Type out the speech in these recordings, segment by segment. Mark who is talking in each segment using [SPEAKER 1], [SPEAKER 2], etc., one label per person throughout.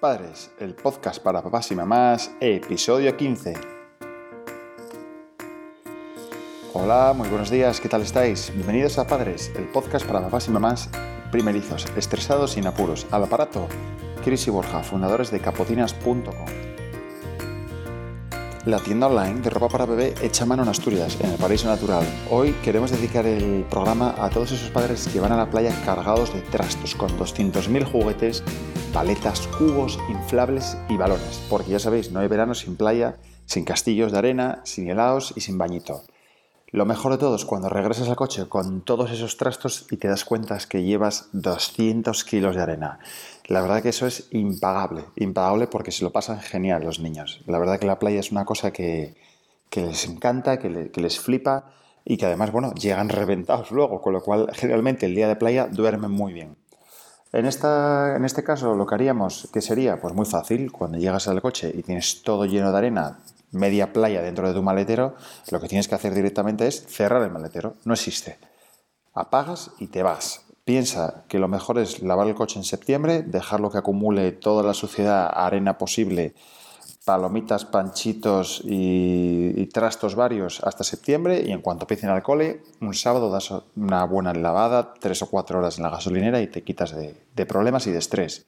[SPEAKER 1] Padres, el podcast para papás y mamás, episodio 15. Hola, muy buenos días, ¿qué tal estáis? Bienvenidos a Padres, el podcast para papás y mamás primerizos, estresados y sin apuros. Al aparato, Cris y Borja, fundadores de capotinas.com la tienda online de ropa para bebé hecha mano en Asturias, en el Paraíso Natural. Hoy queremos dedicar el programa a todos esos padres que van a la playa cargados de trastos, con 200.000 juguetes, paletas, cubos, inflables y balones. Porque ya sabéis, no hay verano sin playa, sin castillos de arena, sin helados y sin bañito. Lo mejor de todo es cuando regresas al coche con todos esos trastos y te das cuenta que llevas 200 kilos de arena. La verdad que eso es impagable, impagable porque se lo pasan genial los niños. La verdad que la playa es una cosa que, les encanta, que, que, les flipa y que además, bueno, llegan reventados luego, con lo cual generalmente el día de playa duermen muy bien. En, esta, en este caso lo que haríamos, que sería? Pues muy fácil, cuando llegas al coche y tienes todo lleno de arena, media playa dentro de tu maletero, lo que tienes que hacer directamente es cerrar el maletero. No existe. Apagas y te vas. Piensa que lo mejor es lavar el coche en septiembre, dejarlo que acumule toda la suciedad, arena posible, palomitas, panchitos y, trastos varios hasta septiembre y en cuanto empiecen al cole, un sábado das una buena lavada, tres o cuatro horas en la gasolinera y te quitas de, problemas y de estrés.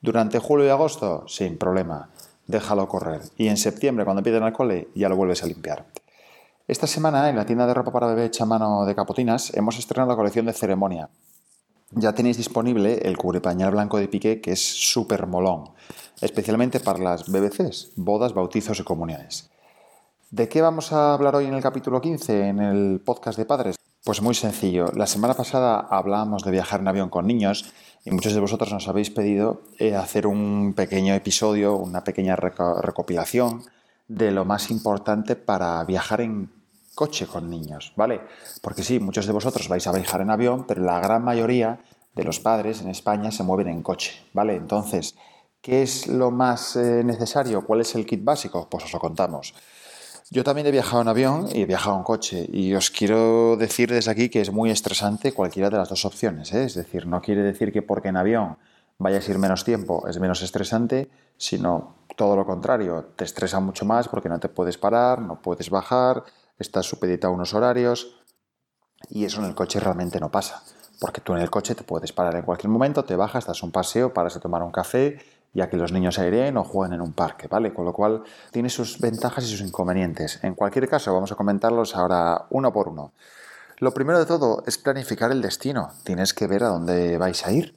[SPEAKER 1] Durante julio y agosto, sin problema déjalo correr. Y en septiembre, cuando empiecen al cole, ya lo vuelves a limpiar. Esta semana, en la tienda de ropa para bebé hecha mano de Capotinas, hemos estrenado la colección de ceremonia. Ya tenéis disponible el cubrepañal blanco de piqué, que es súper molón, especialmente para las BBCs, bodas, bautizos y comuniones. ¿De qué vamos a hablar hoy en el capítulo 15, en el podcast de padres? Pues muy sencillo. La semana pasada hablábamos de viajar en avión con niños y muchos de vosotros nos habéis pedido eh, hacer un pequeño episodio, una pequeña recopilación de lo más importante para viajar en coche con niños, ¿vale? Porque sí, muchos de vosotros vais a viajar en avión, pero la gran mayoría de los padres en España se mueven en coche, ¿vale? Entonces, ¿qué es lo más eh, necesario? ¿Cuál es el kit básico? Pues os lo contamos. Yo también he viajado en avión y he viajado en coche y os quiero decir desde aquí que es muy estresante cualquiera de las dos opciones. ¿eh? Es decir, no quiere decir que porque en avión vayas a ir menos tiempo es menos estresante, sino todo lo contrario, te estresa mucho más porque no te puedes parar, no puedes bajar, estás supeditado a unos horarios y eso en el coche realmente no pasa. Porque tú en el coche te puedes parar en cualquier momento, te bajas, das un paseo, paras a tomar un café ya que los niños aireen o jueguen en un parque, ¿vale? Con lo cual tiene sus ventajas y sus inconvenientes. En cualquier caso, vamos a comentarlos ahora uno por uno. Lo primero de todo es planificar el destino. Tienes que ver a dónde vais a ir.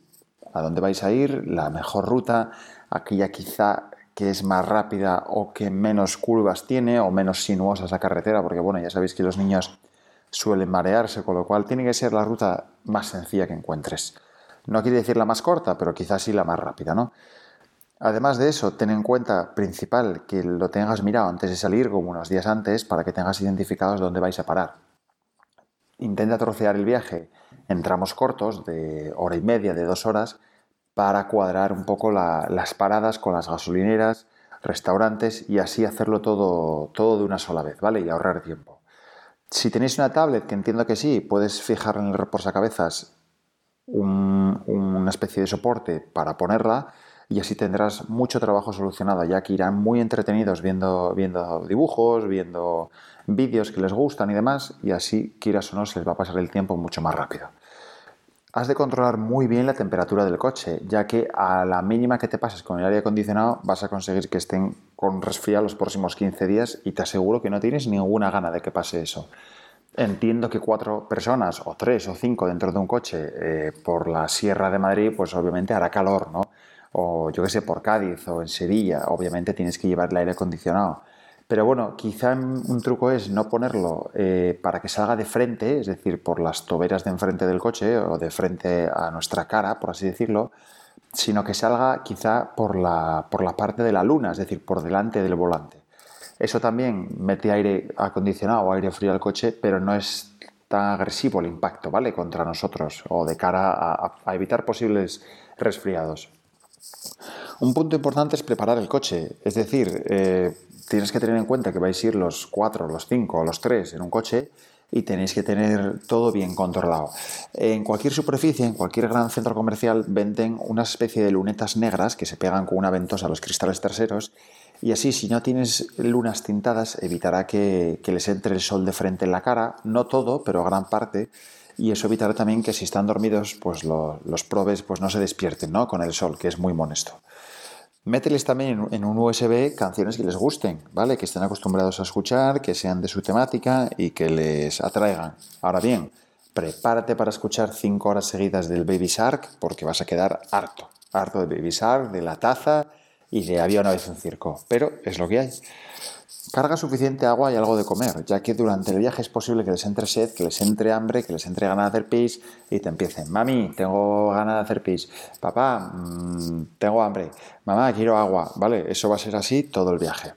[SPEAKER 1] A dónde vais a ir, la mejor ruta, aquella quizá que es más rápida o que menos curvas tiene o menos sinuosa esa carretera, porque bueno, ya sabéis que los niños suelen marearse, con lo cual tiene que ser la ruta más sencilla que encuentres. No quiere decir la más corta, pero quizás sí la más rápida, ¿no? Además de eso, ten en cuenta principal que lo tengas mirado antes de salir, como unos días antes, para que tengas identificados dónde vais a parar. Intenta trocear el viaje en tramos cortos de hora y media, de dos horas, para cuadrar un poco las paradas con las gasolineras, restaurantes y así hacerlo todo, todo de una sola vez, ¿vale? Y ahorrar tiempo. Si tenéis una tablet, que entiendo que sí, puedes fijar en el reposacabezas un, una especie de soporte para ponerla y así tendrás mucho trabajo solucionado, ya que irán muy entretenidos viendo, viendo dibujos, viendo vídeos que les gustan y demás, y así, quieras o no, se les va a pasar el tiempo mucho más rápido. Has de controlar muy bien la temperatura del coche, ya que a la mínima que te pases con el aire acondicionado vas a conseguir que estén con resfriado los próximos 15 días y te aseguro que no tienes ninguna gana de que pase eso. Entiendo que cuatro personas, o tres o cinco dentro de un coche eh, por la Sierra de Madrid, pues obviamente hará calor, ¿no? o yo que sé, por Cádiz o en Sevilla, obviamente tienes que llevar el aire acondicionado. Pero bueno, quizá un truco es no ponerlo eh, para que salga de frente, es decir, por las toberas de enfrente del coche o de frente a nuestra cara, por así decirlo, sino que salga quizá por la, por parte de la luna, es decir, por delante del volante. Eso también mete aire acondicionado o aire frío al coche, pero no es tan agresivo el impacto, ¿vale? Contra nosotros o de cara a evitar posibles resfriados. Un punto importante es preparar el coche, es decir, eh, tienes que tener en cuenta que vais a ir los cuatro, los cinco o los tres en un coche y tenéis que tener todo bien controlado. En cualquier superficie, en cualquier gran centro comercial, venden una especie de lunetas negras que se pegan con una ventosa a los cristales traseros y así si no tienes lunas tintadas evitará que, les entre el sol de frente en la cara, no todo, pero gran parte, y eso evitará también que si están dormidos, pues los probes pues no se despierten ¿no? con el sol, que es muy molesto. Mételes también en un USB canciones que les gusten, ¿vale? Que estén acostumbrados a escuchar, que sean de su temática y que les atraigan. Ahora bien, prepárate para escuchar cinco horas seguidas del Baby Shark porque vas a quedar harto. Harto de Baby Shark, de la taza y de había una vez un circo. Pero es lo que hay. Carga suficiente agua y algo de comer, ya que durante el viaje es posible que les entre sed, que les entre hambre, que les entre ganas de hacer pis y te empiecen, mami, tengo ganas de hacer pis, papá, mm, tengo hambre, mamá, quiero agua, ¿vale? Eso va a ser así todo el viaje.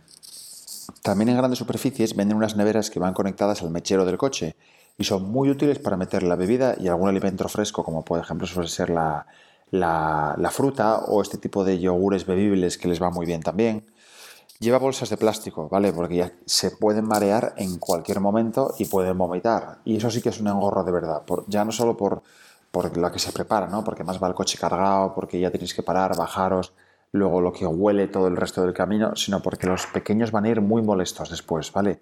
[SPEAKER 1] También en grandes superficies venden unas neveras que van conectadas al mechero del coche y son muy útiles para meter la bebida y algún alimento fresco, como por ejemplo suele ser la, la fruta o este tipo de yogures bebibles que les va muy bien también. Lleva bolsas de plástico, ¿vale? Porque ya se pueden marear en cualquier momento y pueden vomitar. Y eso sí que es un engorro de verdad. ya no solo por, por la que se prepara, ¿no? Porque más va el coche cargado, porque ya tenéis que parar, bajaros, luego lo que huele todo el resto del camino, sino porque los pequeños van a ir muy molestos después, ¿vale?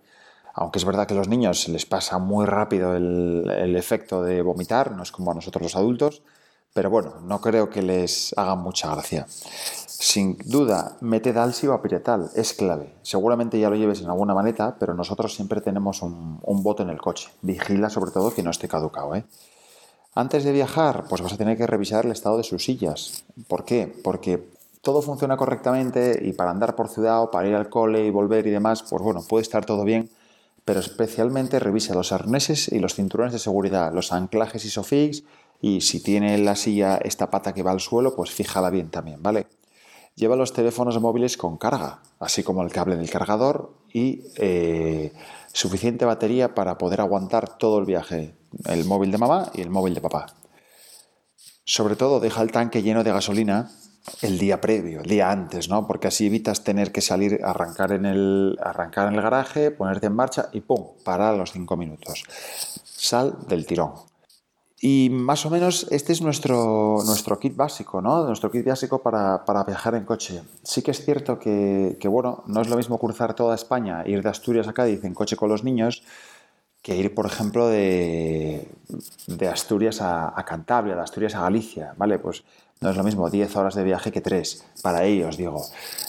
[SPEAKER 1] Aunque es verdad que a los niños les pasa muy rápido el, el efecto de vomitar, no es como a nosotros los adultos, pero bueno, no creo que les haga mucha gracia. Sin duda, mete Dalsi o Apiretal, es clave. Seguramente ya lo lleves en alguna maneta, pero nosotros siempre tenemos un, bote en el coche. Vigila sobre todo que no esté caducado. ¿eh? Antes de viajar, pues vas a tener que revisar el estado de sus sillas. ¿Por qué? Porque todo funciona correctamente y para andar por ciudad o para ir al cole y volver y demás, pues bueno, puede estar todo bien, pero especialmente revisa los arneses y los cinturones de seguridad, los anclajes ISOFIX y si tiene la silla esta pata que va al suelo, pues fíjala bien también, ¿vale? lleva los teléfonos móviles con carga, así como el cable del cargador y eh, suficiente batería para poder aguantar todo el viaje, el móvil de mamá y el móvil de papá. Sobre todo deja el tanque lleno de gasolina el día previo, el día antes, ¿no? Porque así evitas tener que salir, arrancar en el, arrancar en el garaje, ponerte en marcha y ¡pum! parar a los cinco minutos. Sal del tirón. Y más o menos este es nuestro, nuestro kit básico, ¿no? Nuestro kit básico para, viajar en coche. Sí que es cierto que, bueno, no es lo mismo cruzar toda España, ir de Asturias a Cádiz en coche con los niños, que ir, por ejemplo, de, Asturias a, Cantabria, de Asturias a Galicia, ¿vale? Pues no es lo mismo 10 horas de viaje que 3, para ellos, digo.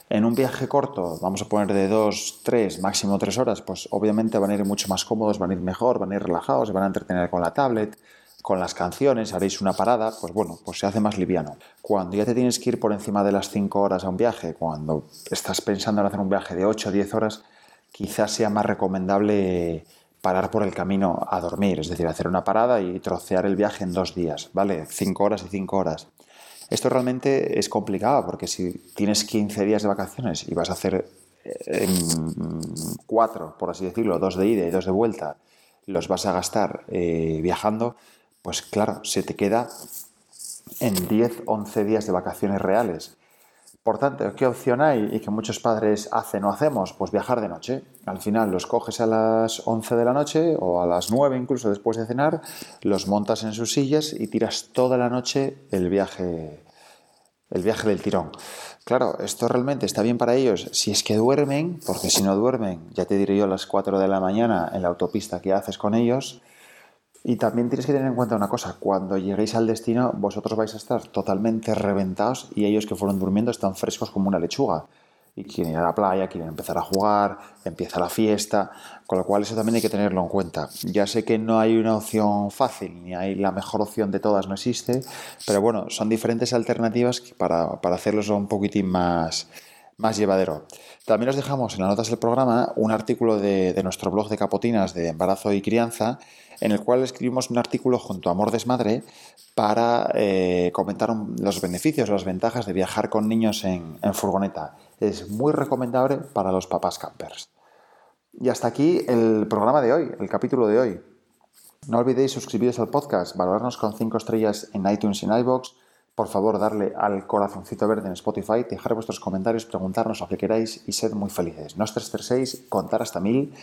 [SPEAKER 1] En un viaje corto, vamos a poner de 2, 3, máximo 3 horas, pues obviamente van a ir mucho más cómodos, van a ir mejor, van a ir relajados, van a entretener con la tablet con las canciones, haréis una parada, pues bueno, pues se hace más liviano. Cuando ya te tienes que ir por encima de las 5 horas a un viaje, cuando estás pensando en hacer un viaje de 8 o 10 horas, quizás sea más recomendable parar por el camino a dormir, es decir, hacer una parada y trocear el viaje en dos días, ¿vale? 5 horas y 5 horas. Esto realmente es complicado porque si tienes 15 días de vacaciones y vas a hacer eh, en 4, por así decirlo, dos de ida y dos de vuelta, los vas a gastar eh, viajando, pues claro, se te queda en 10, 11 días de vacaciones reales. Por tanto, ¿qué opción hay y que muchos padres hacen o hacemos? Pues viajar de noche. Al final los coges a las 11 de la noche o a las 9 incluso después de cenar, los montas en sus sillas y tiras toda la noche el viaje, el viaje del tirón. Claro, esto realmente está bien para ellos si es que duermen, porque si no duermen, ya te diré yo a las 4 de la mañana en la autopista qué haces con ellos, y también tienes que tener en cuenta una cosa, cuando lleguéis al destino vosotros vais a estar totalmente reventados y ellos que fueron durmiendo están frescos como una lechuga. Y quieren ir a la playa, quieren empezar a jugar, empieza la fiesta, con lo cual eso también hay que tenerlo en cuenta. Ya sé que no hay una opción fácil, ni hay la mejor opción de todas, no existe, pero bueno, son diferentes alternativas para, para hacerlos un poquitín más, más llevadero. También os dejamos en las notas del programa un artículo de, nuestro blog de capotinas de embarazo y crianza en el cual escribimos un artículo junto a Amor Desmadre para eh, comentar los beneficios, las ventajas de viajar con niños en, furgoneta. Es muy recomendable para los papás campers. Y hasta aquí el programa de hoy, el capítulo de hoy. No olvidéis suscribiros al podcast, valorarnos con 5 estrellas en iTunes y en iBox. Por favor, darle al corazoncito verde en Spotify, dejar vuestros comentarios, preguntarnos lo que queráis y sed muy felices. No os contar hasta mil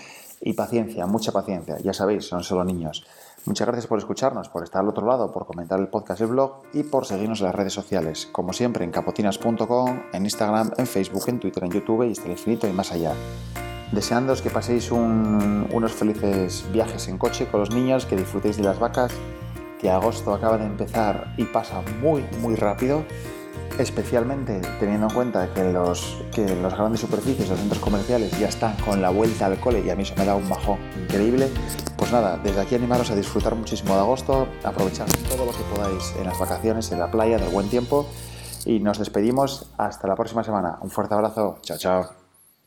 [SPEAKER 1] y paciencia, mucha paciencia. Ya sabéis, son solo niños. Muchas gracias por escucharnos, por estar al otro lado, por comentar el podcast y el blog y por seguirnos en las redes sociales, como siempre en capotinas.com, en Instagram, en Facebook, en Twitter, en YouTube y hasta el infinito y más allá. Deseándoos que paséis unos felices viajes en coche con los niños, que disfrutéis de las vacas, que agosto acaba de empezar y pasa muy, muy rápido especialmente teniendo en cuenta que los, que los grandes superficies, los centros comerciales ya están con la vuelta al cole y a mí eso me da un bajón increíble. Pues nada, desde aquí animaros a disfrutar muchísimo de agosto, aprovechar todo lo que podáis en las vacaciones, en la playa, del buen tiempo y nos despedimos hasta la próxima semana. Un fuerte abrazo, chao chao.